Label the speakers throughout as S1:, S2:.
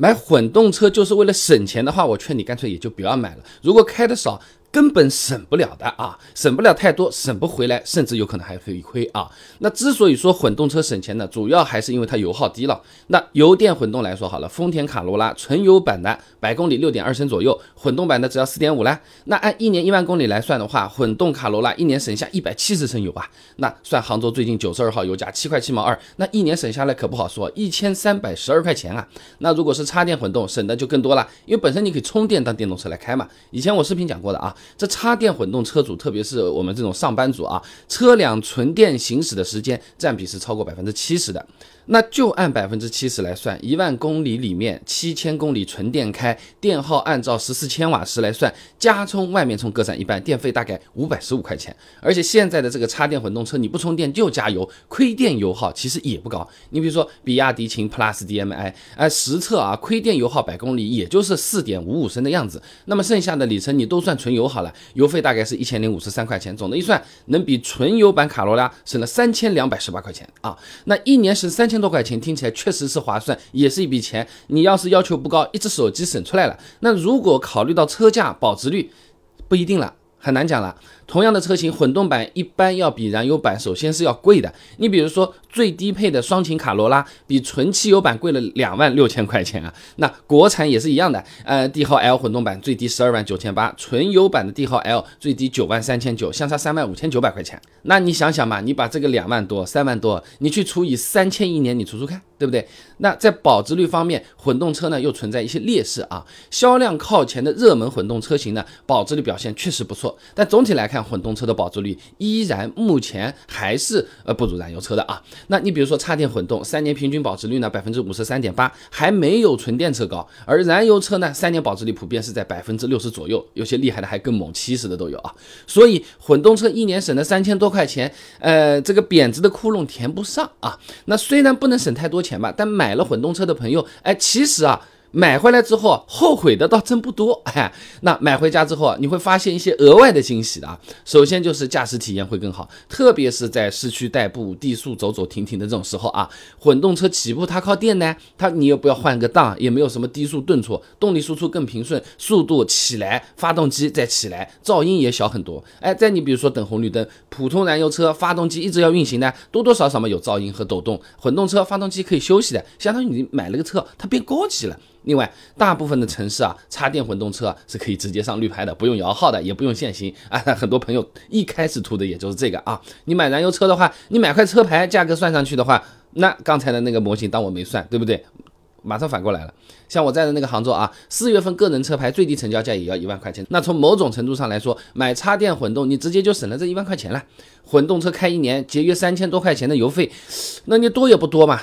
S1: 买混动车就是为了省钱的话，我劝你干脆也就不要买了。如果开的少，根本省不了的啊，省不了太多，省不回来，甚至有可能还会亏啊。那之所以说混动车省钱呢，主要还是因为它油耗低了。那油电混动来说好了，丰田卡罗拉纯油版的百公里六点二升左右，混动版的只要四点五啦。那按一年一万公里来算的话，混动卡罗拉一年省下一百七十升油啊。那算杭州最近九十二号油价七块七毛二，那一年省下来可不好说，一千三百十二块钱啊。那如果是插电混动，省的就更多了，因为本身你可以充电当电动车来开嘛。以前我视频讲过的啊。这插电混动车主，特别是我们这种上班族啊，车辆纯电行驶的时间占比是超过百分之七十的。那就按百分之七十来算，一万公里里面七千公里纯电开，电耗按照十四千瓦时来算，加充外面充各占一半，电费大概五百十五块钱。而且现在的这个插电混动车，你不充电就加油，亏电油耗其实也不高。你比如说比亚迪秦 PLUS DM-i，哎，实测啊，亏电油耗百公里也就是四点五五升的样子。那么剩下的里程你都算纯油好了，油费大概是一千零五十三块钱。总的一算，能比纯油版卡罗拉省了三千两百十八块钱啊！那一年省三千。多块钱听起来确实是划算，也是一笔钱。你要是要求不高，一只手机省出来了。那如果考虑到车价、保值率，不一定了。很难讲了。同样的车型，混动版一般要比燃油版首先是要贵的。你比如说最低配的双擎卡罗拉，比纯汽油版贵了两万六千块钱啊。那国产也是一样的，呃，帝豪 L 混动版最低十二万九千八，纯油版的帝豪 L 最低九万三千九，相差三万五千九百块钱。那你想想嘛，你把这个两万多、三万多，你去除以三千一年，你除除看，对不对？那在保值率方面，混动车呢又存在一些劣势啊。销量靠前的热门混动车型呢，保值率表现确实不错。但总体来看，混动车的保值率依然目前还是呃不如燃油车的啊。那你比如说插电混动，三年平均保值率呢百分之五十三点八，还没有纯电车高。而燃油车呢，三年保值率普遍是在百分之六十左右，有些厉害的还更猛，七十的都有啊。所以混动车一年省了三千多块钱，呃，这个贬值的窟窿填不上啊。那虽然不能省太多钱吧，但买了混动车的朋友，哎，其实啊。买回来之后后悔的倒真不多，哎，那买回家之后你会发现一些额外的惊喜的啊。首先就是驾驶体验会更好，特别是在市区代步、低速走走停停的这种时候啊。混动车起步它靠电呢，它你又不要换个档，也没有什么低速顿挫，动力输出更平顺，速度起来，发动机再起来，噪音也小很多。哎，再你比如说等红绿灯，普通燃油车发动机一直要运行呢，多多少少嘛有噪音和抖动。混动车发动机可以休息的，相当于你买了个车，它变高级了。另外，大部分的城市啊，插电混动车啊是可以直接上绿牌的，不用摇号的，也不用限行啊。很多朋友一开始图的也就是这个啊。你买燃油车的话，你买块车牌，价格算上去的话，那刚才的那个模型当我没算，对不对？马上反过来了。像我在的那个杭州啊，四月份个人车牌最低成交价也要一万块钱。那从某种程度上来说，买插电混动，你直接就省了这一万块钱了。混动车开一年节约三千多块钱的油费，那你多也不多嘛。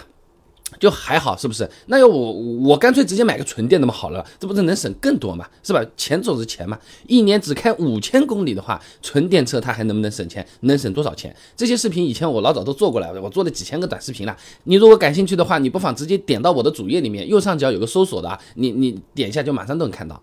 S1: 就还好，是不是？那要我我干脆直接买个纯电的么好了，这不是能省更多嘛？是吧？钱总是钱嘛。一年只开五千公里的话，纯电车它还能不能省钱？能省多少钱？这些视频以前我老早都做过来了，我做了几千个短视频了。你如果感兴趣的话，你不妨直接点到我的主页里面，右上角有个搜索的，你你点一下就马上都能看到。